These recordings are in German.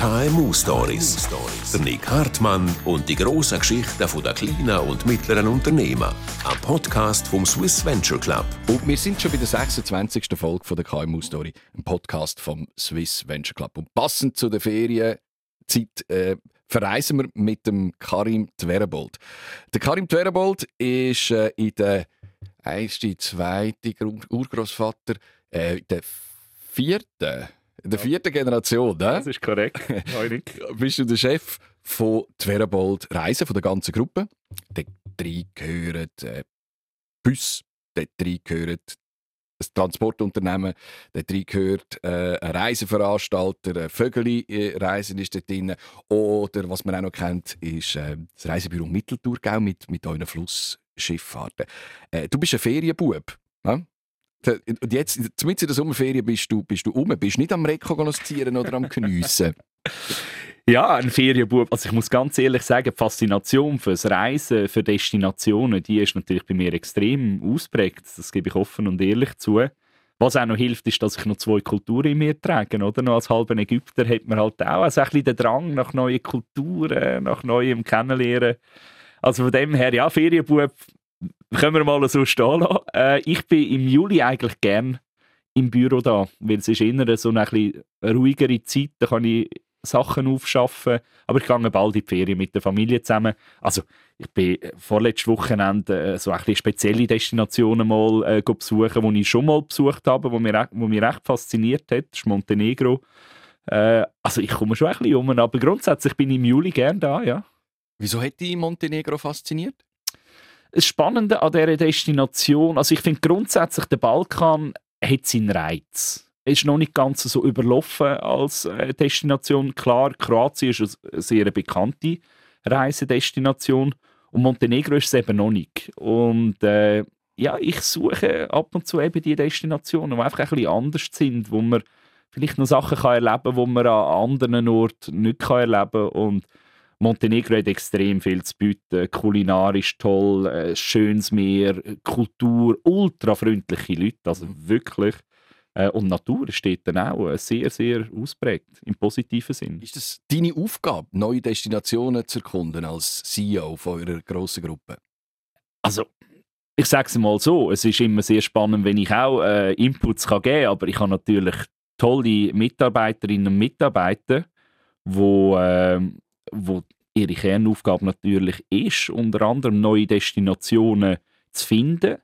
KMU Stories. Der Nick Hartmann und die grossen Geschichten der kleinen und mittleren Unternehmen. Ein Podcast vom Swiss Venture Club. Und wir sind schon bei der 26. Folge der KMU Story, ein Podcast vom Swiss Venture Club. Und passend zu der Ferienzeit äh, verreisen wir mit dem Karim Twerebold. Der Karim Twerebold ist äh, in der erste, zweite Urgroßvater, äh, der vierten in der vierten Generation, ne? Das ist korrekt. Bist du der Chef von Twerebold Reisen, von der ganzen Gruppe. Dort drei gehören äh, Bus, dort drei gehören ein Transportunternehmen, dort drei gehört äh, ein Reiseveranstalter, ein Vögeli-Reisen ist dort drin. Oder was man auch noch kennt, ist äh, das Reisebüro Mitteltourgau mit, mit euren Flussschifffahrten. Äh, du bist ein Ferienbub. Ne? Und jetzt, zumindest in der Sommerferien, bist du, bist du um, bist nicht am Rekognoszieren oder am Geniessen. ja, ein Ferienbub. Also ich muss ganz ehrlich sagen, die Faszination fürs Reisen, für Destinationen, die ist natürlich bei mir extrem ausprägt. Das gebe ich offen und ehrlich zu. Was auch noch hilft, ist, dass ich noch zwei Kulturen in mir trage. Oder? Noch als halber Ägypter hat man halt auch also ein bisschen den Drang nach neuen Kulturen, nach neuem Kennenlernen. Also von dem her, ja, Ferienbub können wir mal so stehen lassen. Äh, ich bin im Juli eigentlich gern im Büro da, weil es ist eher so eine etwas ruhigere Zeit, da kann ich Sachen aufschaffen, aber ich gehe bald in die Ferien mit der Familie zusammen. Also ich bin vorletztes Wochenende äh, so ein spezielle Destinationen mal äh, besuchen, die ich schon mal besucht habe, wo mich, wo mich recht fasziniert hat, das ist Montenegro. Äh, also ich komme schon ein bisschen um, aber grundsätzlich bin ich im Juli gern da, ja. Wieso hat dich Montenegro fasziniert? Das Spannende an dieser Destination, also ich finde grundsätzlich, der Balkan hat seinen Reiz. Er ist noch nicht ganz so überlaufen als äh, Destination. Klar, Kroatien ist eine sehr bekannte Reisedestination und Montenegro ist es eben noch nicht. Und äh, ja, ich suche ab und zu eben die Destinationen, die einfach ein bisschen anders sind, wo man vielleicht noch Sachen kann erleben kann, die man an anderen Orten nicht kann erleben kann. Montenegro hat extrem viel zu bieten. Kulinarisch toll, äh, schönes Meer, Kultur, ultrafreundliche Leute, also wirklich. Äh, und Natur steht dann auch äh, sehr, sehr ausprägt, im positiven Sinn. Ist das deine Aufgabe, neue Destinationen zu erkunden als CEO von eurer grossen Gruppe? Also, ich sage es mal so, es ist immer sehr spannend, wenn ich auch äh, Inputs kann geben kann, aber ich habe natürlich tolle Mitarbeiterinnen und Mitarbeiter, die äh, wo ihre Kernaufgabe natürlich ist, unter anderem neue Destinationen zu finden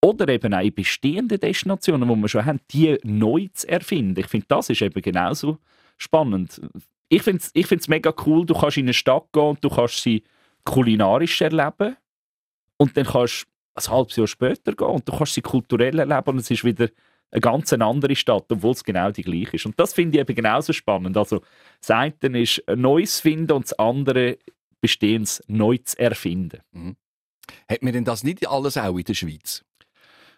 oder eben auch bestehende Destinationen, die wir schon haben, die neu zu erfinden. Ich finde, das ist eben genauso spannend. Ich finde es ich mega cool, du kannst in eine Stadt gehen und du kannst sie kulinarisch erleben und dann kannst du ein halbes Jahr später gehen und du kannst sie kulturell erleben und es ist wieder eine ganz andere Stadt, obwohl es genau die gleiche ist. Und das finde ich eben genauso spannend. Also das eine ist ein Neues finden und das andere Bestehendes neu zu erfinden. Mhm. Hat man denn das nicht alles auch in der Schweiz?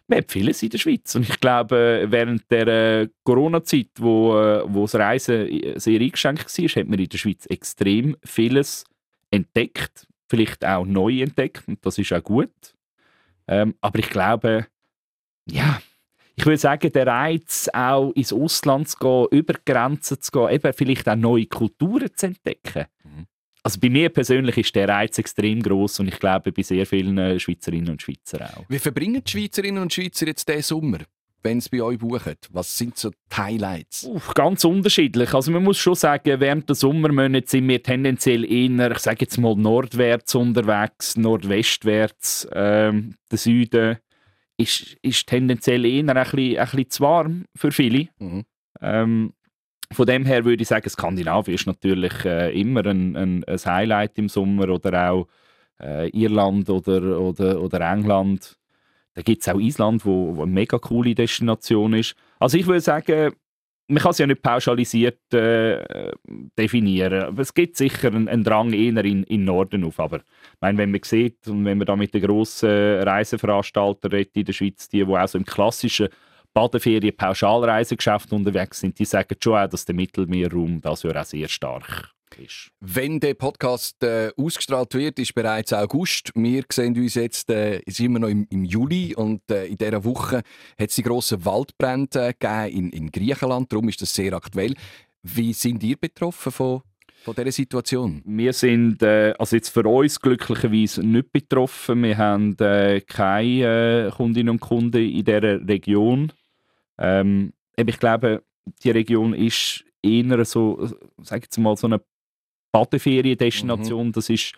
Man hat vieles in der Schweiz. Und ich glaube, während der äh, Corona-Zeit, wo, äh, wo das Reisen sehr eingeschränkt war, hat man in der Schweiz extrem vieles entdeckt. Vielleicht auch neu entdeckt. Und das ist auch gut. Ähm, aber ich glaube, ja, ich würde sagen, der Reiz, auch ins Ausland zu gehen, über Grenzen zu gehen, eben vielleicht auch neue Kulturen zu entdecken. Mhm. Also bei mir persönlich ist der Reiz extrem groß und ich glaube bei sehr vielen Schweizerinnen und Schweizer auch. Wie verbringen die Schweizerinnen und Schweizer jetzt diesen Sommer? wenn sie bei euch buchen? Was sind so die Highlights? Uff, ganz unterschiedlich. Also man muss schon sagen, während der Sommermonate sind wir tendenziell eher, ich sage jetzt mal, nordwärts unterwegs, nordwestwärts, ähm, der Süden ist, ist tendenziell eher ein bisschen, ein bisschen zu warm für viele. Mhm. Ähm, von dem her würde ich sagen, Skandinavien ist natürlich äh, immer ein, ein, ein, Highlight im Sommer oder auch äh, Irland oder, oder, oder England. Da gibt es auch Island, wo, wo eine mega coole Destination ist. Also ich würde sagen, man kann es ja nicht pauschalisiert äh, definieren. Es gibt sicher einen, einen Drang eher in, in Norden auf. Aber meine, wenn man sieht und wenn man da mit den grossen Reiseveranstaltern in der Schweiz, die, die auch so im klassischen Badeferien Pauschalreisegeschäft unterwegs sind, die sagen schon auch, dass der Mittelmeerraum das ja auch sehr stark ist. Wenn der Podcast äh, ausgestrahlt wird, ist bereits August. Wir sehen uns jetzt äh, sind immer noch im, im Juli und äh, in dieser Woche hat es die grossen Waldbrände äh, in, in Griechenland. Darum ist das sehr aktuell. Wie sind ihr betroffen von, von dieser Situation? Wir sind äh, also jetzt für uns glücklicherweise nicht betroffen. Wir haben äh, keine äh, Kundinnen und Kunden in dieser Region. Ähm, ich glaube, die Region ist eher so, sag jetzt mal, so eine Badeferiendestination. Mhm. Das ist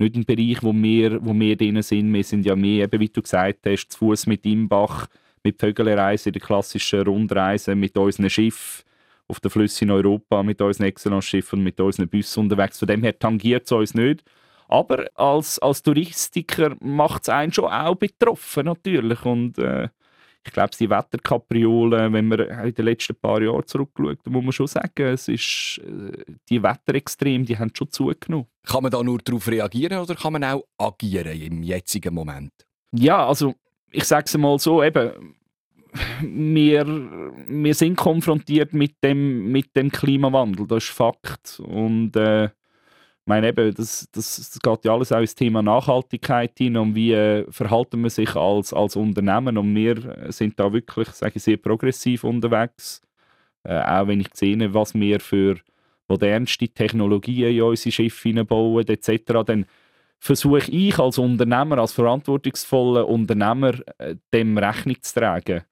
nicht ein Bereich, wo wir, wo wir drin sind. Wir sind ja mehr, eben, wie du gesagt hast, zu Fuß mit Imbach, mit Vögelreise, der klassischen Rundreise, mit unseren Schiffen auf den Flüssen in Europa, mit unseren Excellence-Schiffen und mit unseren Bussen unterwegs. Von dem her tangiert es uns nicht. Aber als, als Touristiker macht es einen schon auch betroffen, natürlich. Und äh, ich glaube, die Wetterkapriolen, wenn man in den letzten paar Jahren zurückschaut, muss man schon sagen, es ist, äh, die Wetterextreme, die haben schon zugenommen. Kann man da nur darauf reagieren oder kann man auch agieren im jetzigen Moment? Ja, also ich sage es mal so, eben, wir, wir sind konfrontiert mit dem, mit dem Klimawandel, das ist Fakt. Und äh, meine, eben, das, das, das geht ja alles auch ins Thema Nachhaltigkeit hin und wie äh, verhalten wir sich als, als Unternehmen und wir sind da wirklich, sage ich, sehr progressiv unterwegs. Äh, auch wenn ich sehe, was wir für modernste Technologien in unsere Schiffe hineinbauen etc., dann versuche ich als Unternehmer, als verantwortungsvoller Unternehmer, äh, dem Rechnung zu tragen.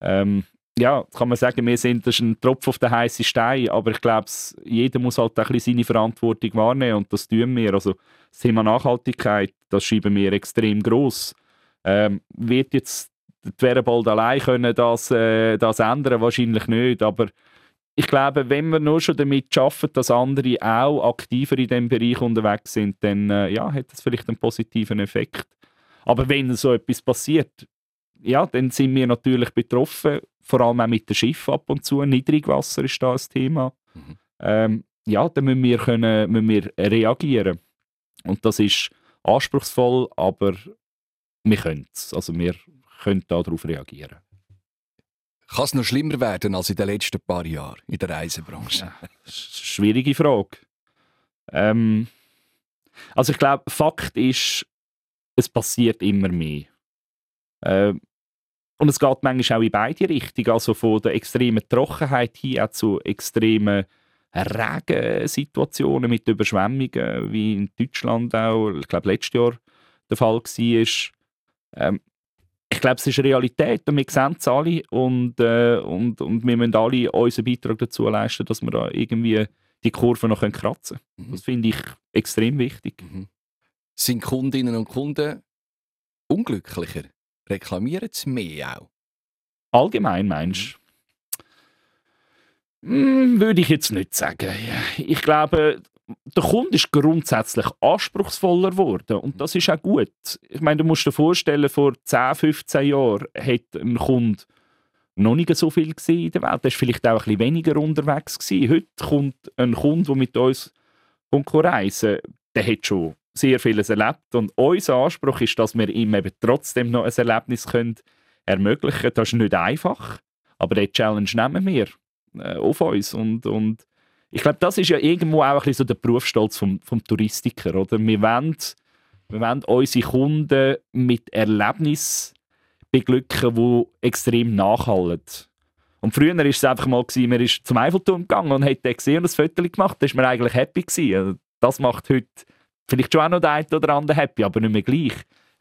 Ähm, ja, kann man sagen, wir sind das ist ein Tropf auf den heißen Stein, aber ich glaube, jeder muss halt ein bisschen seine Verantwortung wahrnehmen und das tun wir. Also das Thema Nachhaltigkeit, das schreiben wir extrem groß. Ähm, wird jetzt die Werbald allein können das, äh, das ändern? Wahrscheinlich nicht, aber ich glaube, wenn wir nur schon damit schaffen, dass andere auch aktiver in diesem Bereich unterwegs sind, dann äh, ja, hat das vielleicht einen positiven Effekt. Aber wenn so etwas passiert, ja, dann sind wir natürlich betroffen, vor allem auch mit dem Schiff ab und zu. Niedrigwasser ist da ein Thema. Mhm. Ähm, ja, dann müssen wir, können, müssen wir reagieren. Und das ist anspruchsvoll, aber wir können es. Also wir können darauf reagieren. Kann es noch schlimmer werden als in den letzten paar Jahren in der Reisebranche? Ja, schwierige Frage. Ähm, also ich glaube, Fakt ist, es passiert immer mehr. Ähm, und es geht manchmal auch in beide Richtungen, also von der extremen Trockenheit hin auch zu extremen Regensituationen mit Überschwemmungen, wie in Deutschland auch, ich glaube, letztes Jahr der Fall war. Ähm, ich glaube, es ist Realität und wir sehen es alle und, äh, und, und wir müssen alle unseren Beitrag dazu leisten, dass wir da irgendwie die Kurve noch kratzen können. Mhm. Das finde ich extrem wichtig. Mhm. Sind Kundinnen und Kunden unglücklicher? Reklamieren sie mehr auch? Allgemein meinst du? Hm, würde ich jetzt nicht sagen. Ich glaube, der Kunde ist grundsätzlich anspruchsvoller geworden und das ist auch gut. Ich meine, du musst dir vorstellen, vor 10, 15 Jahren hat ein Kunde noch nicht so viel in der Welt. Er war vielleicht auch ein bisschen weniger unterwegs. Gewesen. Heute kommt ein Kunde, der mit uns reisen der hat schon sehr vieles erlebt. Und unser Anspruch ist, dass wir ihm eben trotzdem noch ein Erlebnis können ermöglichen können. Das ist nicht einfach, aber diese Challenge nehmen wir äh, auf uns. Und, und ich glaube, das ist ja irgendwo auch ein so der Berufsstolz vom, vom Touristiker. Oder? Wir, wollen, wir wollen unsere Kunden mit Erlebnissen beglücken, die extrem nachhalten. Und früher war es einfach mal, gewesen, man ist zum Eiffelturm gegangen und hat den gesehen und ein Foto gemacht, da war man eigentlich happy. Gewesen. Also, das macht heute Vielleicht schon auch noch der eine oder andere happy, aber nicht mehr gleich.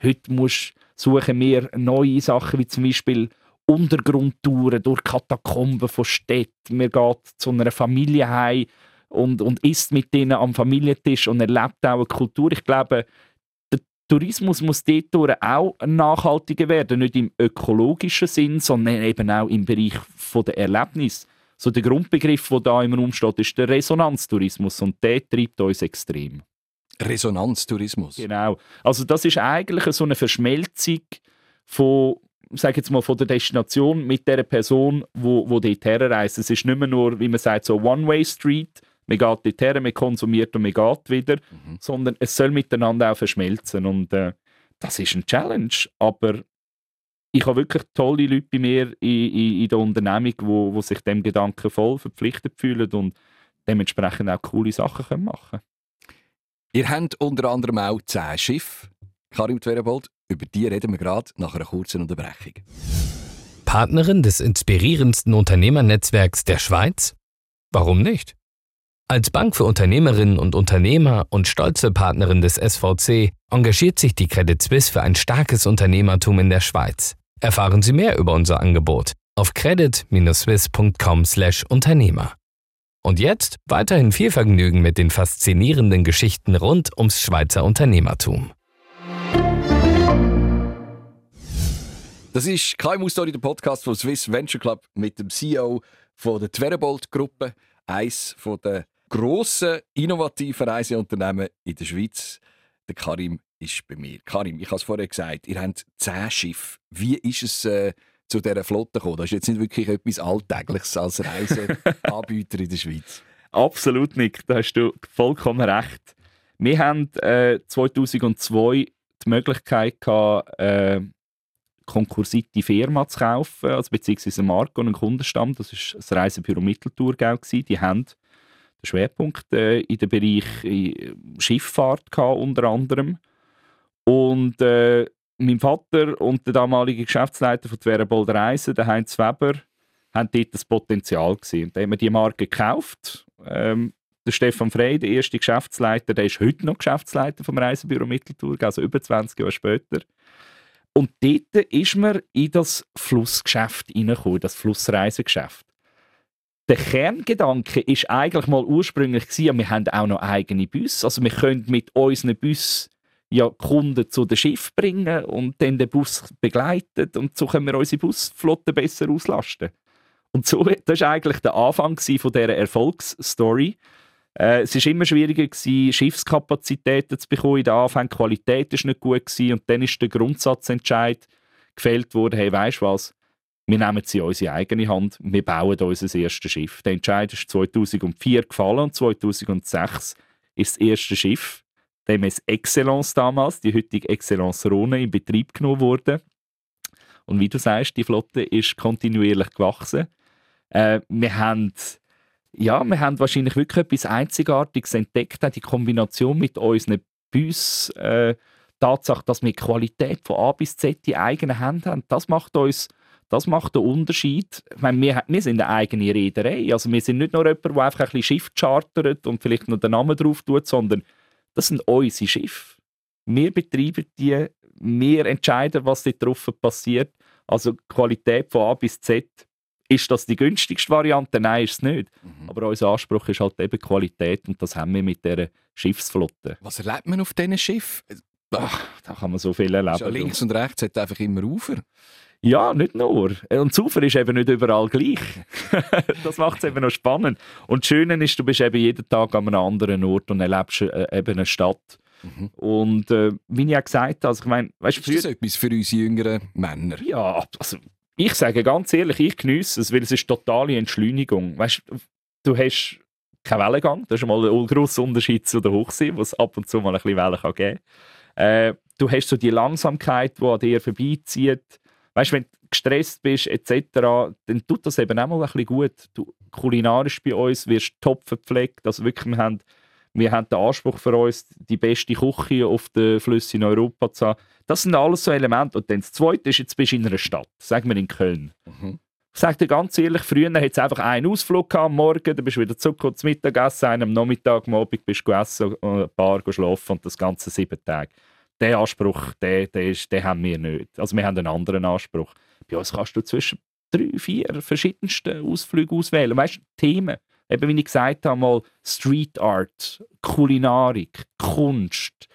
Heute musst, suchen wir neue Sachen, wie zum Beispiel Untergrundtouren durch Katakomben von Städten. Man geht zu einer Familie heim und, und isst mit denen am Familientisch und erlebt auch eine Kultur. Ich glaube, der Tourismus muss dort auch nachhaltiger werden, nicht im ökologischen Sinn, sondern eben auch im Bereich der Erlebnis. So der Grundbegriff, der da im Raum steht, ist der Resonanztourismus und der treibt uns extrem. Resonanztourismus. Genau. Also das ist eigentlich so eine Verschmelzung von sage jetzt mal, von der Destination mit der Person, wo, wo dort herreist. Es ist nicht mehr nur, wie man sagt, so One-Way-Street, man geht dort her, man konsumiert und man geht wieder, mhm. sondern es soll miteinander auch verschmelzen und äh, das ist ein Challenge, aber ich habe wirklich tolle Leute bei mir in, in, in der Unternehmung, wo, wo sich dem Gedanken voll verpflichtet fühlen und dementsprechend auch coole Sachen machen können. Ihr habt unter anderem auch zehn Schiffe. Karim Twerebold, über die reden wir gerade nach einer kurzen Unterbrechung. Partnerin des inspirierendsten Unternehmernetzwerks der Schweiz? Warum nicht? Als Bank für Unternehmerinnen und Unternehmer und stolze Partnerin des SVC engagiert sich die Credit Suisse für ein starkes Unternehmertum in der Schweiz. Erfahren Sie mehr über unser Angebot auf credit-swiss.com/Unternehmer. Und jetzt weiterhin viel Vergnügen mit den faszinierenden Geschichten rund ums Schweizer Unternehmertum. Das ist KMU Story, der Podcast vom Swiss Venture Club mit dem CEO von der Twerebold Gruppe, eines der grossen innovativen Reiseunternehmen in der Schweiz. Der Karim ist bei mir. Karim, ich habe es vorher gesagt, ihr habt zehn Schiffe. Wie ist es äh, zu dieser Flotte gekommen? Das ist jetzt nicht wirklich etwas Alltägliches als Reiseanbieter in der Schweiz. Absolut nicht, da hast du vollkommen recht. Wir haben äh, 2002 die Möglichkeit gehabt, äh, konkursierte Firma zu kaufen, also beziehungsweise eine Marke und einen Kundenstamm. Das war das Reisebüro Mitteltour. Die haben den Schwerpunkt äh, in dem Bereich äh, Schifffahrt gehabt, unter anderem. Und äh, mein Vater und der damalige Geschäftsleiter von Twerebold Reisen, der Heinz Weber, haben dort das Potenzial gesehen. Da haben wir die Marke gekauft. Ähm, der Stefan Frey, der erste Geschäftsleiter, der ist heute noch Geschäftsleiter vom Reisebüro Mitteltour, also über 20 Jahre später. Und dort ist man in das Flussgeschäft hineingekommen, das Flussreisegeschäft. Der Kerngedanke ist eigentlich mal ursprünglich gewesen, wir haben auch noch eigene Bus. Also wir können mit unseren Bus ja Kunden zu dem Schiff bringen und dann den Bus begleiten und so können wir unsere Busflotte besser auslasten. Und so, das war eigentlich der Anfang von dieser Erfolgsstory. Äh, es war immer schwieriger, gewesen, Schiffskapazitäten zu bekommen. In der Anfang die Qualität war nicht gut. Gewesen. Und dann ist der Grundsatzentscheid gefällt worden, hey, weißt du was, wir nehmen sie in unsere eigene Hand, wir bauen unser erstes Schiff. Der Entscheid ist 2004 gefallen und 2006 ist das erste Schiff, der MS Excellence damals, die heutige Excellence Rhone, in Betrieb genommen wurde. Und wie du sagst, die Flotte ist kontinuierlich gewachsen. Äh, wir haben ja, wir haben wahrscheinlich wirklich etwas Einzigartiges entdeckt, die Kombination mit unseren Bus, äh, Tatsache, dass wir Qualität von A bis Z in eigenen Händen haben, das macht uns das macht den Unterschied. Ich meine, wir, wir sind eine eigene Reederei. Also wir sind nicht nur jemand, der einfach ein bisschen Schiff chartert und vielleicht noch den Namen drauf tut, sondern das sind unsere Schiffe. Wir betreiben die, wir entscheiden, was dort drauf passiert. Also Qualität von A bis Z ist das die günstigste Variante? Nein, ist es nicht. Mhm. Aber unser Anspruch ist halt eben Qualität und das haben wir mit dieser Schiffsflotte. Was erlebt man auf diesen Schiffen? Ach, da kann man so viel erleben. Ja links und rechts hat einfach immer Ufer. Ja, nicht nur. Und das Ufer ist eben nicht überall gleich. das macht es eben noch spannend. Und das Schöne ist, du bist eben jeden Tag an einem anderen Ort und erlebst äh, eben eine Stadt. Mhm. Und äh, wie ich auch gesagt habe, also ich meine, weißt, ist das etwas für uns jüngeren Männer? Ja, also ich sage ganz ehrlich, ich genieße es, weil es ist totale Entschleunigung. Weißt, du hast keinen Wellengang, das ist mal ein grosser Unterschied zu der Hochsee, wo es ab und zu mal ein bisschen Wellen kann geben kann. Äh, du hast so die Langsamkeit, die an dir vorbeizieht. Weißt, wenn du gestresst bist etc., dann tut das eben auch mal ein bisschen gut. Du, kulinarisch bei uns wirst top verpflegt, also wirklich, wir haben wir haben den Anspruch für uns, die beste Küche auf den Flüssen in Europa zu haben. Das sind alles so Elemente. Und dann das Zweite ist, jetzt bist du in einer Stadt, sagen wir in Köln. Mhm. Ich sage dir ganz ehrlich, früher hat es einfach einen Ausflug am Morgen, dann bist du wieder zurück zum Mittagessen, einen am Nachmittag, am Abend bist du gegessen, ein paar schlafen und das ganze sieben Tage. Den Anspruch, den, den, ist, den haben wir nicht. Also wir haben einen anderen Anspruch. Bei uns kannst du zwischen drei, vier verschiedensten Ausflügen auswählen. Weißt du, Themen eben wie ich gesagt habe, mal Street Art, Kulinarik, Kunst,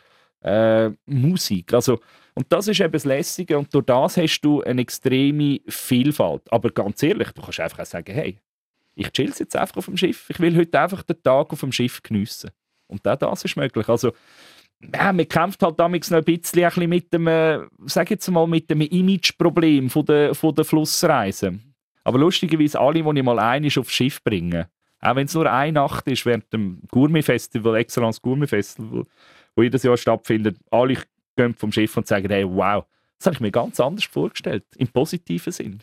äh, Musik. Also, und das ist eben das Lässige und durch das hast du eine extreme Vielfalt. Aber ganz ehrlich, du kannst einfach auch sagen, hey, ich chill jetzt einfach auf dem Schiff. Ich will heute einfach den Tag auf dem Schiff geniessen. Und auch das ist möglich. Also, ja, man kämpft halt damals noch ein bisschen, ein bisschen mit dem, äh, sag jetzt mal, mit dem Imageproblem von der, von der Flussreise. Aber lustigerweise, alle, die ich mal einig aufs Schiff bringe, auch wenn es nur eine Nacht ist während dem Gourmet-Festival, Excellence Gourmet-Festival, wo jedes Jahr stattfindet, alle gehen vom Schiff und sagen, hey, wow, das habe ich mir ganz anders vorgestellt, im positiven Sinn.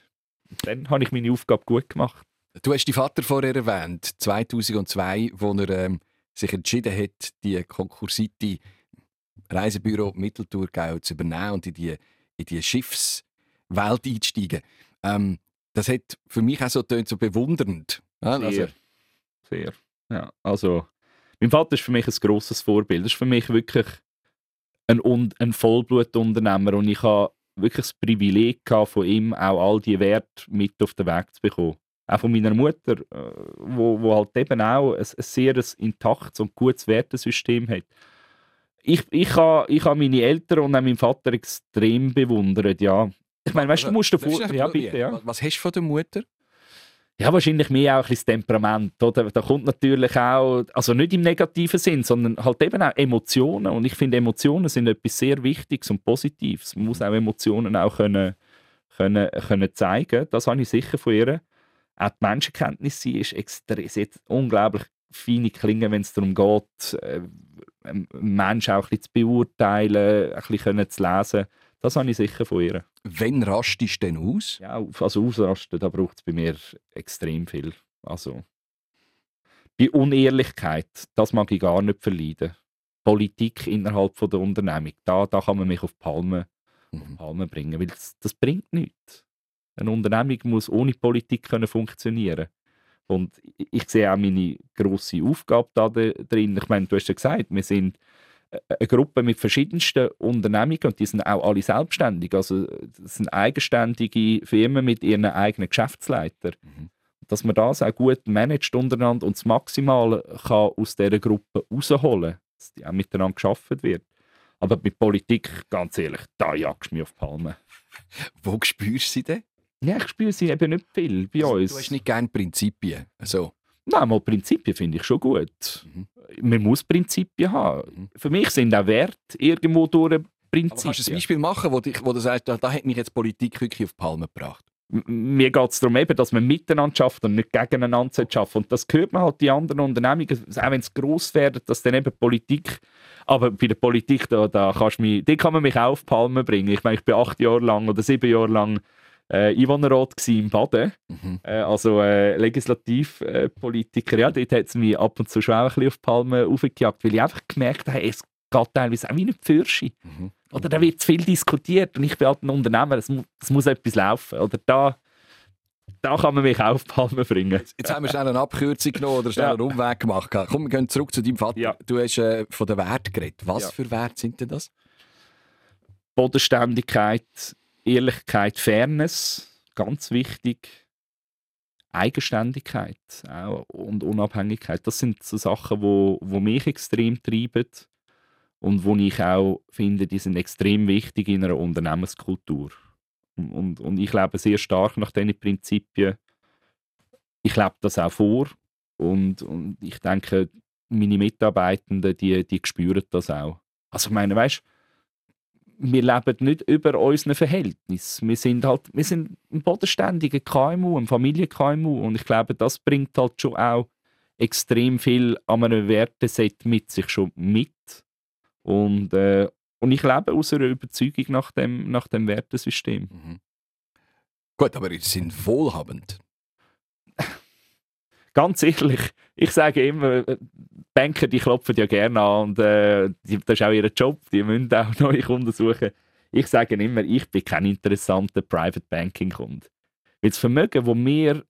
Und dann habe ich meine Aufgabe gut gemacht. Du hast die Vater vorher erwähnt, 2002, wo er ähm, sich entschieden hat, die konkursierte Reisebüro Mitteltour zu übernehmen und in die, in die Schiffswelt einzusteigen. Ähm, das hat für mich auch so, so bewundernd. Ja, also, fair. Ja, also, mein Vater ist für mich ein grosses Vorbild. Das ist für mich wirklich ein, ein Vollblutunternehmer und ich habe wirklich das Privileg gehabt, von ihm auch all die Werte mit auf den Weg zu bekommen. Auch von meiner Mutter, äh, wo, wo halt eben auch ein, ein sehr intaktes und gutes Wertesystem hat. Ich, ich habe ich ha meine Eltern und auch meinen Vater extrem bewundert, ja. Ich meine, weißt du, du musst davor... Ja, bitte, ja. Was hast du von der Mutter? Ja, wahrscheinlich mehr auch ein bisschen das Temperament. Oder? Da kommt natürlich auch, also nicht im negativen Sinn, sondern halt eben auch Emotionen. Und ich finde, Emotionen sind etwas sehr Wichtiges und Positives. Man muss auch Emotionen auch können, können, können zeigen. Das habe ich sicher von ihr. Auch die Menschenkenntnis sie ist extrem, sie hat unglaublich feine Klingen, wenn es darum geht, äh, Menschen auch ein bisschen zu beurteilen, ein bisschen zu lesen. Das habe ich sicher von ihr. Wann rastest du denn aus? Ja, also ausrasten, da braucht es bei mir extrem viel. Also, bei Unehrlichkeit, das mag ich gar nicht verleiden. Politik innerhalb von der Unternehmung, da, da kann man mich auf Palme, mhm. auf Palme bringen, weil das, das bringt nichts. Eine Unternehmung muss ohne Politik können funktionieren. Und ich sehe auch meine grosse Aufgabe da drin. Ich meine, du hast ja gesagt, wir sind eine Gruppe mit verschiedensten Unternehmungen und die sind auch alle selbstständig. Also das sind eigenständige Firmen mit ihren eigenen Geschäftsleitern. Mhm. Dass man das auch gut managt untereinander und das Maximale kann aus dieser Gruppe rausholen dass die auch miteinander geschaffen wird. Aber mit Politik, ganz ehrlich, da jagst du mich auf Palmen. Wo spürst du sie denn? Ja, ich spüre sie eben nicht viel bei also, uns. Du hast nicht gerne Prinzipien? Also. Nein, mal Prinzipien finde ich schon gut. Mhm man muss Prinzipien haben. Mhm. Für mich sind auch Werte irgendwo durch Prinzipien. Aber kannst du ein Beispiel machen, wo, dich, wo du sagst, da, da hat mich jetzt Politik wirklich auf die Palme gebracht? mir geht es darum, eben, dass man miteinander schafft und nicht gegeneinander schafft. Und das hört man halt die anderen Unternehmungen, auch wenn es gross werden, dass dann eben Politik, aber bei der Politik, da, da kannst mich, die kann man mich auch auf die Palme bringen. Ich meine, ich bin acht Jahre lang oder sieben Jahre lang äh, Einwohnerrat im Baden, mhm. äh, also äh, Legislativpolitiker. ja, dort hat es mich ab und zu schon auch ein bisschen auf die Palme aufgejagt, weil ich einfach gemerkt habe, es geht teilweise auch wie eine Pfirsche. Mhm. Oder da wird zu viel diskutiert und ich bin halt ein Unternehmer, es, mu es muss etwas laufen. Oder da, da kann man mich auch auf die Palme bringen. Jetzt haben wir schnell eine Abkürzung genommen oder schnell ja. einen Umweg gemacht. Komm, wir gehen zurück zu deinem Vater. Ja. Du hast äh, von den Werten geredet. Was ja. für Werte sind denn das? Bodenständigkeit, Ehrlichkeit, Fairness, ganz wichtig. Eigenständigkeit und Unabhängigkeit. Das sind so Sachen, wo, wo mich extrem treiben und wo ich auch finde, die sind extrem wichtig in einer Unternehmenskultur. Und, und ich lebe sehr stark nach diesen Prinzipien. Ich lebe das auch vor und, und ich denke, meine Mitarbeitenden, die, die spüren das auch. Also ich meine, weißt wir leben nicht über unseren Verhältnis. Wir sind halt, wir sind ein bodenständiger KMU, ein Familien-KMU und ich glaube, das bringt halt schon auch extrem viel an einem Werteset mit sich schon mit. Und, äh, und ich lebe aus einer Überzeugung nach dem, nach dem Wertesystem. Mhm. Gut, aber sie sind wohlhabend. Ganz ehrlich, ich sage immer, äh, Banker, die klopfen ja gerne an und äh, das ist auch ihr Job, die müssen auch neue Kunden suchen. Ich sage immer, ich bin kein interessanter Private Banking Kunde. Weil das Vermögen, das wir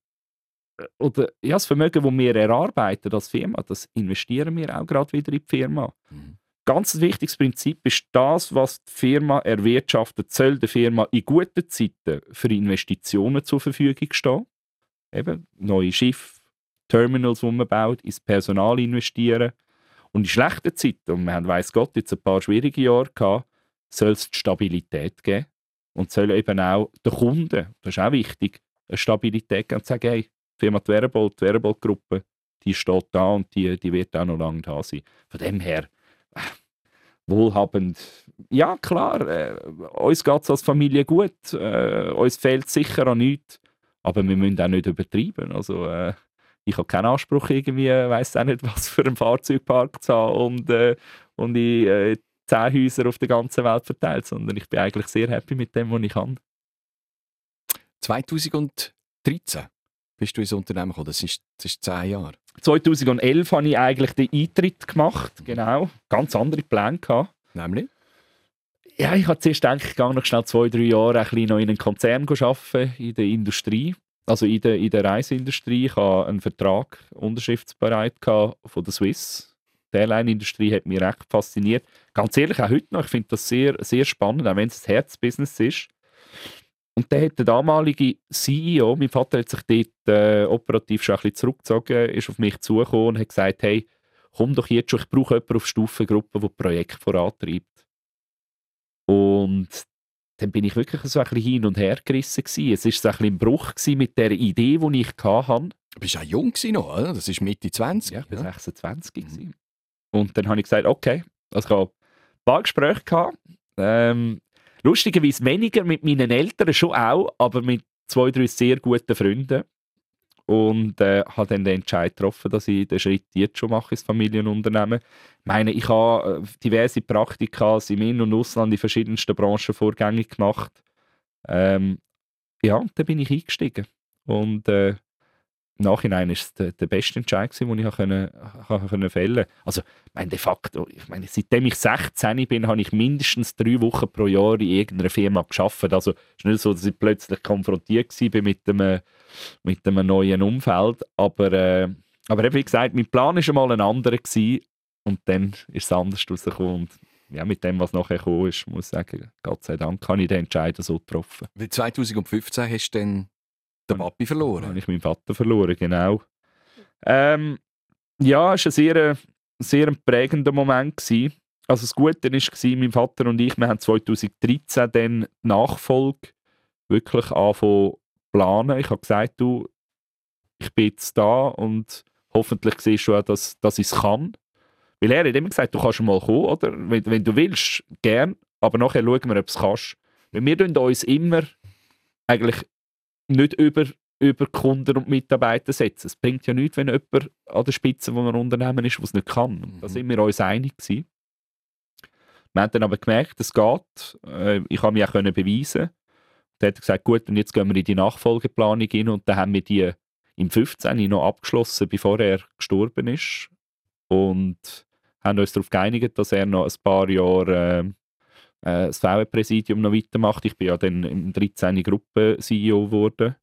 äh, oder ja, das Vermögen, das wir erarbeiten als Firma, das investieren wir auch gerade wieder in die Firma. Mhm. Ganz wichtiges Prinzip ist das, was die Firma erwirtschaftet, soll der Firma in guten Zeiten für Investitionen zur Verfügung stehen. Eben neue Schiffe, Terminals, die man baut, ins Personal investieren. Und in schlechten Zeiten, und wir haben, weiss Gott, jetzt ein paar schwierige Jahre gehabt, soll es Stabilität geben. Und soll eben auch den Kunden, das ist auch wichtig, eine Stabilität geben und sagen, hey, Firma Twerbold, die Twerbold-Gruppe, die steht da und die, die wird auch noch lange da sein. Von dem her, äh, wohlhabend. Ja, klar, äh, uns geht es als Familie gut, äh, uns fehlt sicher an nichts, aber wir müssen auch nicht übertreiben. Also, äh, ich habe keinen Anspruch, irgendwie, weiß auch nicht, was für einen Fahrzeugpark zu haben und, äh, und in äh, zehn Häuser auf der ganzen Welt verteilt, sondern ich bin eigentlich sehr happy mit dem, was ich kann. 2013 bist du ins Unternehmen gekommen, das ist, das ist zehn Jahre. 2011 habe ich eigentlich den Eintritt gemacht, genau. Ganz andere Pläne gehabt. Nämlich? Ja, ich habe zuerst gedacht, ich gehe noch schnell zwei, drei Jahre ein bisschen noch in einen Konzern arbeiten, in der Industrie also in der, in der Reiseindustrie. Ich hatte einen Vertrag unterschriftsbereit von der Swiss. Die Airline-Industrie hat mich recht fasziniert. Ganz ehrlich, auch heute noch, ich finde das sehr, sehr spannend, auch wenn es ein Herzbusiness ist. Und dann hat der damalige CEO, mein Vater hat sich dort äh, operativ schon ein bisschen zurückgezogen, ist auf mich zugekommen und hat gesagt, hey, komm doch jetzt schon, ich brauche jemanden auf Stufengruppe, der Projekt vorantreibt. Und dann bin ich wirklich so ein bisschen hin und her gerissen gewesen. Es war so ein bisschen im Bruch mit der Idee, die ich hatte. Du bist auch jung noch, oder? Das ist Mitte 20. Ja, ich war ja. 26 gewesen. Und dann habe ich gesagt, okay, also ich habe ein paar Gespräche gehabt. Ähm, lustigerweise weniger mit meinen Eltern schon auch, aber mit zwei, drei sehr guten Freunden. Und äh, habe dann den Entscheid getroffen, dass ich den Schritt jetzt schon mache ins Familienunternehmen. Ich meine, ich habe äh, diverse Praktika im In- und Ausland in verschiedensten Branchen vorgängig gemacht. Ähm, ja, dann bin ich eingestiegen. Und äh, im Nachhinein ist es der, der beste Entscheid, den ich können, können fällen Also, ich de facto, ich meine, seitdem ich 16 bin, habe ich mindestens drei Wochen pro Jahr in irgendeiner Firma geschafft. Also, es ist nicht so, dass ich plötzlich konfrontiert war mit einem, mit einem neuen Umfeld. Aber, äh, aber wie gesagt, mein Plan war einmal ein anderer. Und dann ist es anders rausgekommen. Und ja, mit dem, was nachher gekommen ist, muss ich sagen, Gott sei Dank habe ich den Entscheid so getroffen. Wie 2015 hast du dann den Papi verloren. Habe ich meinen Vater verloren, genau. Ähm, ja, es war ein sehr, sehr prägender Moment. Gewesen. Also das Gute war, mein Vater und ich, wir haben 2013 dann die Nachfolge wirklich angefangen planen. Ich habe gesagt, du, ich bin jetzt da und hoffentlich siehst du auch, dass, dass ich es kann. Weil er hat immer gesagt, du kannst mal kommen, oder? Wenn, wenn du willst, gern, aber nachher schauen wir, ob du es kannst. Weil wir uns immer eigentlich nicht über, über Kunden und Mitarbeiter setzen. Es bringt ja nichts, wenn jemand an der Spitze von einem Unternehmen ist, der es nicht kann. Mhm. Da sind wir uns einig gewesen. Wir haben dann aber gemerkt, es geht. Äh, ich habe mich auch beweisen. Dann hat er gesagt, gut, und jetzt gehen wir in die Nachfolgeplanung hin und dann haben wir die im 15. noch abgeschlossen, bevor er gestorben ist. Und haben uns darauf geeinigt, dass er noch ein paar Jahre äh, das VW-Präsidium noch weitermacht. Ich bin ja dann im 13. Gruppe-CEO geworden.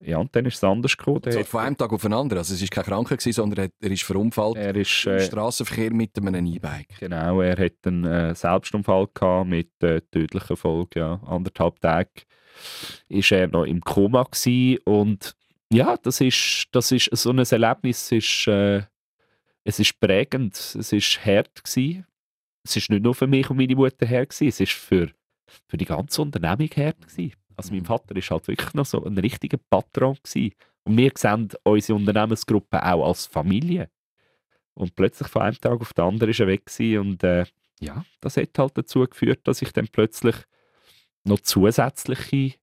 Ja, und dann ist es anders gekommen. So von einem Tag auf den anderen. Also es war kein Kranker, sondern er ist verunfallt er ist, äh, im Straßenverkehr mit einem E-Bike. Genau, er hat einen äh, Selbstunfall gehabt mit äh, tödlicher Folge. Ja. Anderthalb Tage war er noch im Koma gewesen. und ja, das ist, das ist so ein Erlebnis. Ist, äh, es ist prägend, es ist hart gewesen es ist nicht nur für mich und meine Mutter her, gewesen, es ist für, für die ganze Unternehmung her. Gewesen. Also mein mhm. Vater ist halt wirklich noch so ein richtiger Patron gewesen. Und wir sehen unsere Unternehmensgruppe auch als Familie. Und plötzlich von einem Tag auf den anderen ist er weg gewesen. und äh, ja, das hat halt dazu geführt, dass ich dann plötzlich noch zusätzliche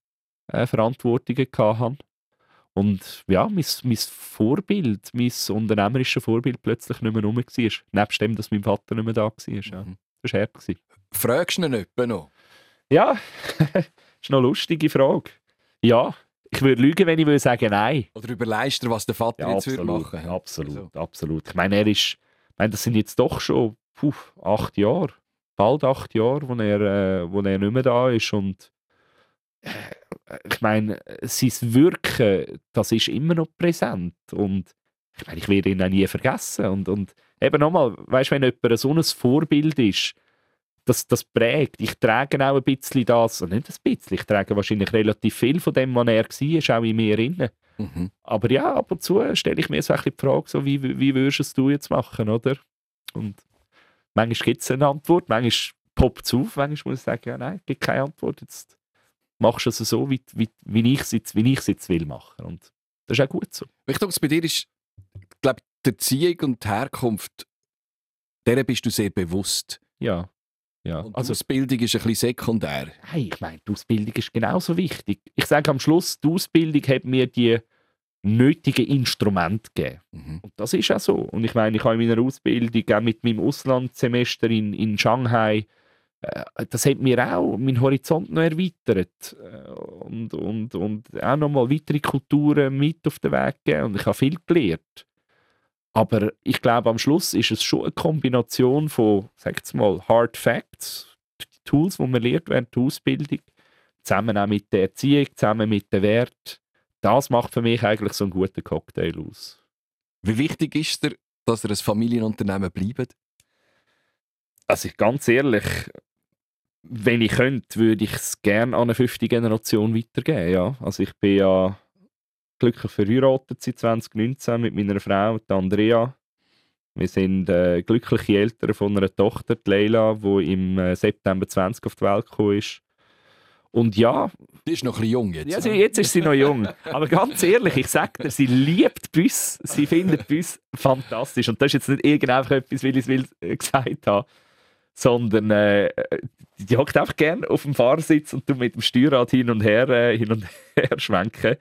äh, Verantwortungen hatte. Und ja, mein, mein Vorbild, mein unternehmerisches Vorbild plötzlich nicht mehr rum war. Nebst dem, dass mein Vater nicht mehr da war. Ja. Mhm. Das war hart. Fragst du ihn etwa noch? Ja, das ist eine lustige Frage. Ja, ich würde lügen, wenn ich würde sagen nein. Oder überleist du, was der Vater ja, jetzt absolut, würde machen? Absolut, also. absolut. Ich meine, er ist, ich meine, das sind jetzt doch schon puh, acht Jahre, bald acht Jahre, wo er, äh, wo er nicht mehr da ist und ich meine, sein Wirken, das ist immer noch präsent und ich meine, ich werde ihn auch nie vergessen und, und eben nochmal, weißt du, wenn jemand so ein Vorbild ist, das, das prägt. Ich trage auch ein bisschen das, nicht ein bisschen, ich trage wahrscheinlich relativ viel von dem, was er war, auch in mir drin. Mhm. Aber ja, ab und zu stelle ich mir so ein die Frage, so, wie, wie würdest du jetzt machen, oder? Und manchmal gibt es eine Antwort, manchmal poppt es auf, manchmal muss ich sagen, ja, nein, es gibt keine Antwort, jetzt machst du es so, wie, wie, wie ich es jetzt, wie ich jetzt will machen. Und das ist auch gut so. Ich glaube, bei dir ist, glaube die Erziehung und die Herkunft, der bist du sehr bewusst. Ja. ja. Und also, die Ausbildung ist ein bisschen sekundär. Hey, ich meine, die Ausbildung ist genauso wichtig. Ich sage am Schluss, die Ausbildung hat mir die nötigen Instrumente gegeben. Mhm. Und das ist auch so. Und ich meine, ich habe in meiner Ausbildung auch mit meinem Auslandssemester in, in Shanghai das hat mir auch meinen Horizont noch erweitert äh, und, und, und auch nochmal weitere Kulturen mit auf den Weg gegeben und ich habe viel gelernt. Aber ich glaube, am Schluss ist es schon eine Kombination von, sag mal, Hard Facts, die Tools, die man lernt während der Ausbildung, zusammen auch mit der Erziehung, zusammen mit den Werten, das macht für mich eigentlich so einen guten Cocktail aus. Wie wichtig ist dir, dass ihr ein Familienunternehmen bleibt? Also ich, ganz ehrlich, wenn ich könnte, würde ich es gerne an eine fünfte Generation weitergeben. Ja. Also ich bin ja glücklich verheiratet seit 2019 mit meiner Frau, die Andrea. Wir sind äh, glückliche Eltern von einer Tochter, die Leila, die im äh, September 20 auf die Welt gekommen ist. Und ja. Die ist noch ein bisschen jung jetzt. Ja, sie, jetzt ist sie noch jung. Aber ganz ehrlich, ich sage dir, sie liebt Bus. Sie findet Bus fantastisch. Und das ist jetzt nicht irgendetwas, weil ich es äh, gesagt habe, sondern äh, die hockt einfach gerne auf dem Fahrersitz und du mit dem Steuerrad hin und her, äh, hin und her schwenken.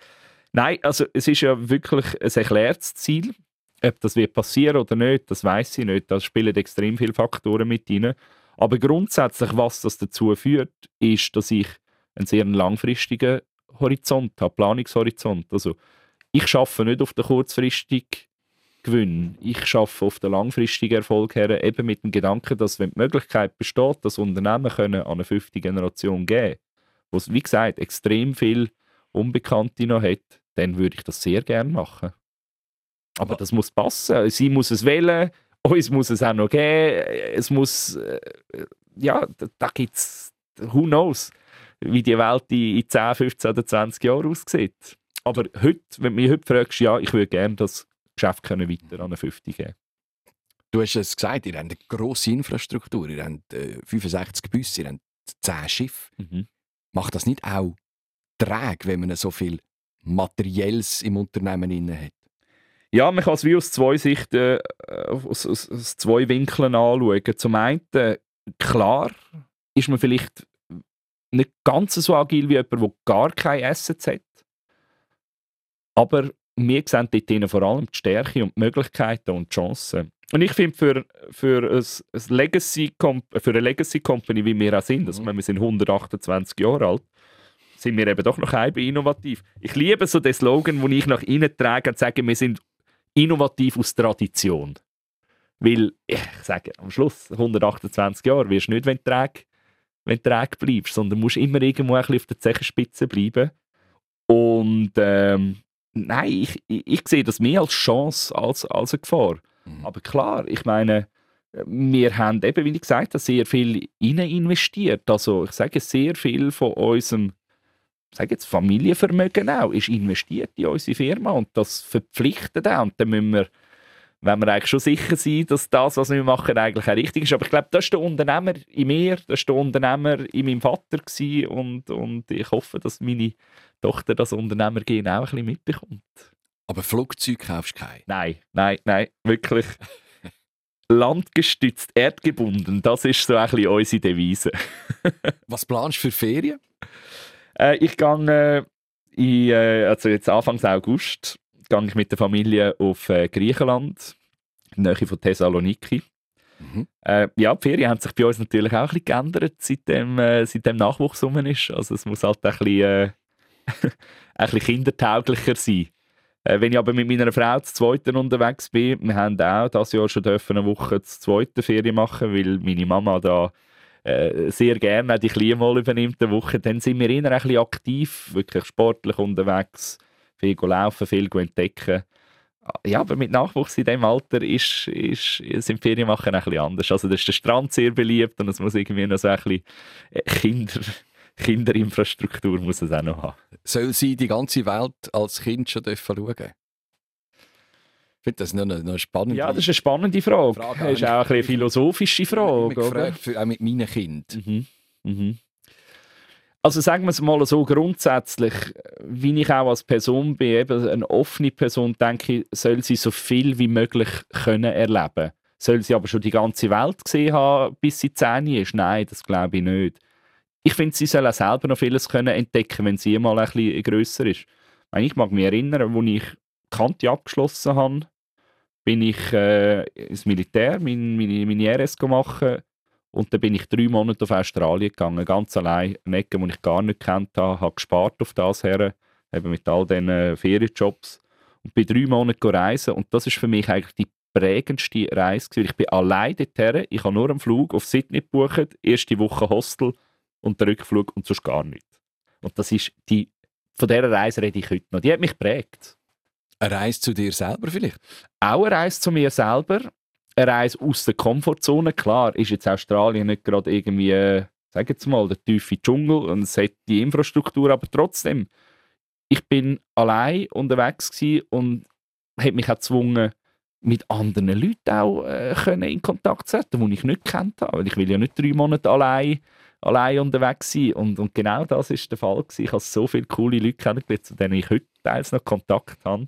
Nein, also es ist ja wirklich ein erklärtes Ziel. Ob das wird passieren oder nicht, das weiß ich nicht. Da spielen extrem viele Faktoren mit rein. Aber grundsätzlich, was das dazu führt, ist, dass ich einen sehr langfristigen Horizont habe, Planungshorizont. Also ich schaffe nicht auf den kurzfristigen Gewinn. Ich schaffe auf den langfristigen Erfolg her, eben mit dem Gedanken, dass wenn die Möglichkeit besteht, dass Unternehmen können an eine fünfte Generation geben wo es, wie gesagt, extrem viel Unbekannte noch hat, dann würde ich das sehr gerne machen. Aber das muss passen. Sie muss es wählen, uns muss es auch noch geben. Es muss, äh, ja, da, da gibt es, who knows, wie die Welt in 10, 15 oder 20 Jahren aussieht. Aber heute, wenn du mich heute fragst, ja, ich würde gerne das Geschäft können weiter an eine 50 geben. Du hast es gesagt, ihr habt eine grosse Infrastruktur, ihr habt äh, 65 Busse, ihr habt 10 Schiffe. Mhm. Macht das nicht auch träge, wenn man so viel Materielles im Unternehmen inne hat? Ja, man kann es wie aus zwei Sichten, äh, aus, aus, aus, zwei Winkeln anschauen. Zum einen, klar, ist man vielleicht nicht ganz so agil wie jemand, der gar keine Assets hat. Aber wir sehen dort vor allem die Stärke und die Möglichkeiten und die Chancen. Und ich finde, für, für, ein, ein Legacy für eine Legacy Company, wie wir auch sind, also wir sind 128 Jahre alt, sind wir eben doch noch halb innovativ. Ich liebe so den Slogan, den ich nach innen trage und sage, wir sind innovativ aus Tradition. Weil, ich sage, am Schluss, 128 Jahre, wirst du nicht, wenn du träge, wenn du träge bleibst, sondern musst immer irgendwo ein bisschen auf der Zechenspitze bleiben. Und ähm, nein, ich, ich, ich, sehe das mehr als Chance als, als eine Gefahr. Mhm. Aber klar, ich meine, wir haben eben, wie ich gesagt habe, sehr viel rein investiert. Also ich sage, sehr viel von unserem sage jetzt Familienvermögen auch, ist investiert in unsere Firma und das verpflichtet auch. Und dann müssen wir, wenn wir eigentlich schon sicher sein, dass das, was wir machen, eigentlich auch richtig ist. Aber ich glaube, das ist der Unternehmer in mir, das ist der Unternehmer in meinem Vater gewesen und, und ich hoffe, dass meine Tochter das Unternehmergehen auch ein bisschen mitbekommt. Aber Flugzeug kaufst du kein? Nein, nein, nein, wirklich. Landgestützt, erdgebunden, das ist so ein bisschen unsere Devise. Was planst du für Ferien? Äh, ich gehe äh, äh, also jetzt Anfang August gehe ich mit der Familie auf äh, Griechenland, in der Nähe von Thessaloniki. Mhm. Äh, ja, die Ferien haben sich bei uns natürlich auch ein bisschen geändert, seitdem, äh, seitdem Nachwuchs rum ist. Also es muss halt ein bisschen, äh, ein bisschen kindertauglicher sein. Äh, wenn ich aber mit meiner Frau zu zweiten unterwegs bin, wir haben auch das Jahr schon eine Woche zu zweiten Ferien machen, weil meine Mama da äh, sehr gerne die Kleinen mal übernimmt eine Woche, dann sind wir eher ein bisschen aktiv, wirklich sportlich unterwegs, viel laufen, viel entdecken. Ja, aber mit Nachwuchs in diesem Alter ist, ist, sind Ferien machen ein bisschen anders. Also da ist der Strand sehr beliebt und es muss irgendwie noch so ein bisschen äh, Kinder... Kinderinfrastruktur muss es auch noch haben. Soll sie die ganze Welt als Kind schon schauen dürfen? Ich finde das noch eine, noch eine spannende Ja, das ist eine spannende Frage. Frage das ist auch eine philosophische Frage. Ich gefragt, für, auch mit meinen Kindern. Mhm. Mhm. Also sagen wir es mal so grundsätzlich, wie ich auch als Person bin, eben eine offene Person, denke ich, soll sie so viel wie möglich können erleben. Soll sie aber schon die ganze Welt gesehen haben, bis sie 10 ist? Nein, das glaube ich nicht. Ich finde, sie soll auch selber noch vieles können entdecken, wenn sie mal ein bisschen grösser ist. Ich mag mich erinnern, als ich Kante abgeschlossen habe, bin ich äh, ins Militär, meine, meine, meine RS gemacht und dann bin ich drei Monate auf Australien gegangen, ganz allein, eine Ecke, die ich gar nicht kennt habe, habe gespart auf das her, eben mit all diesen äh, Ferienjobs und bin drei Monate reisen und das ist für mich eigentlich die prägendste Reise Ich bin allein dorthin, ich habe nur einen Flug auf Sydney gebucht, erste Woche Hostel und den Rückflug und sonst gar nichts. Und das ist die von dieser Reise rede ich heute noch. Die hat mich geprägt. Eine Reise zu dir selber vielleicht? Auch eine Reise zu mir selber. Eine Reise aus der Komfortzone. Klar ist jetzt Australien nicht gerade irgendwie, äh, sag jetzt mal, der tiefe Dschungel und es hat die Infrastruktur, aber trotzdem, ich bin allein unterwegs und habe mich auch gezwungen, mit anderen Leuten auch äh, in Kontakt zu treten, die ich nicht kennt habe. Weil ich will ja nicht drei Monate allein, allein unterwegs sein. Und, und genau das ist der Fall. Gewesen. Ich habe so viele coole Leute kennengelernt, zu denen ich heute teils noch Kontakt habe.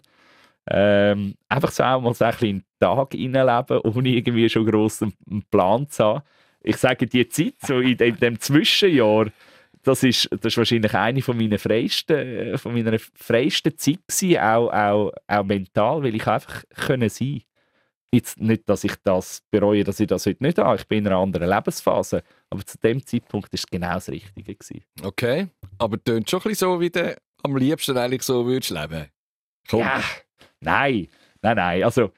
Ähm, einfach so auch mal so ein bisschen in den Tag hineinleben, ohne irgendwie schon gross einen Plan zu haben. Ich sage, die Zeit, so in dem, dem Zwischenjahr, das ist, das ist wahrscheinlich eine von meiner freisten, äh, von meiner freisten Zeit gewesen, auch, auch, auch mental, weil ich einfach können sein Jetzt nicht, dass ich das bereue, dass ich das heute nicht habe. Ich bin in einer anderen Lebensphase. Aber zu dem Zeitpunkt war es genau das Richtige. Gewesen. Okay, aber tönt schon ein bisschen so, wie du am liebsten eigentlich so würdest leben. Komm. Ja, nein, nein, nein. Also,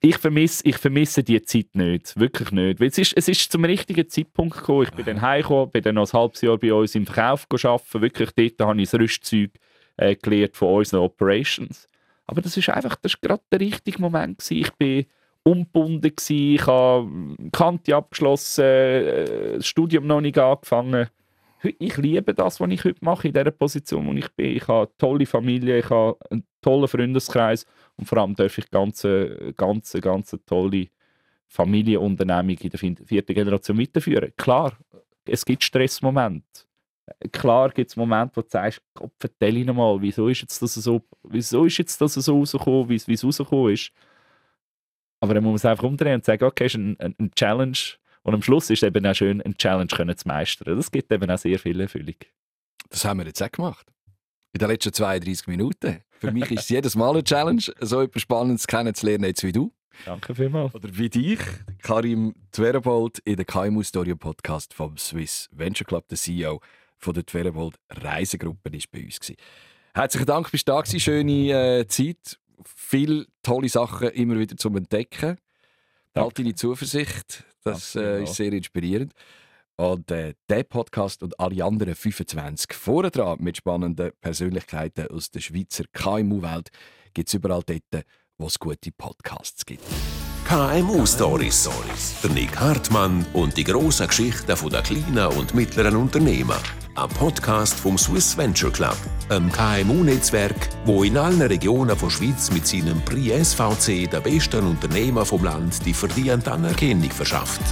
ich vermisse, ich vermisse die Zeit nicht, wirklich nicht. Es, ist, es ist zum richtigen Zeitpunkt gekommen. Ich bin dann heimgekommen, bin dann noch ein halbes Jahr bei uns im Verkauf arbeiten. Wirklich, dort habe ich das Rüstzeug äh, gelernt von unseren Operations. Aber das ist einfach, das ist gerade der richtige Moment gewesen. Ich bin ungebunden gewesen, ich habe Kante abgeschlossen, äh, das Studium noch nicht angefangen. Ich liebe das, was ich heute mache, in dieser Position, wo ich bin. Ich habe eine tolle Familie, ich habe einen tollen Freundeskreis und vor allem darf ich ganz, ganz, ganz tolle Familienunternehmung in der vierten Generation weiterführen. Klar, es gibt Stressmomente. Klar gibt es Momente, wo du sagst, Gott, vertell ich nochmal, wieso ist jetzt das so, wieso ist jetzt das so rausgekommen, wie es rausgekommen ist. Aber dann muss man es einfach umdrehen und sagen, okay, es ist ein, ein, ein Challenge. Und am Schluss ist es eben auch schön, eine Challenge können zu meistern. Das gibt eben auch sehr viel Erfüllung. Das haben wir jetzt auch gemacht. In den letzten 32 Minuten. Für mich ist es jedes Mal eine Challenge, so etwas Spannendes kennenzulernen, jetzt wie du. Danke vielmals. Oder wie dich, Karim Twerebold, in der KMU Story Podcast vom Swiss Venture Club, der CEO von der Twerebold Reisegruppe, ist bei uns. Gewesen. Herzlichen Dank, bist du da gewesen. Schöne äh, Zeit. Viele tolle Sachen immer wieder zum Entdecken. Halt deine Zuversicht. Das äh, ist sehr inspirierend. Und äh, der Podcast und alle anderen 25 vorne dran mit spannenden Persönlichkeiten aus der Schweizer KMU-Welt gibt es überall dort, wo es gute Podcasts gibt. KMU Stories. Der Nick Hartmann und die grossen Geschichten der kleinen und mittleren Unternehmen. Ein Podcast vom Swiss Venture Club, einem KMU-Netzwerk, wo in allen Regionen der Schweiz mit seinem Prix SVC der besten Unternehmer vom Land die verdiente Anerkennung verschafft.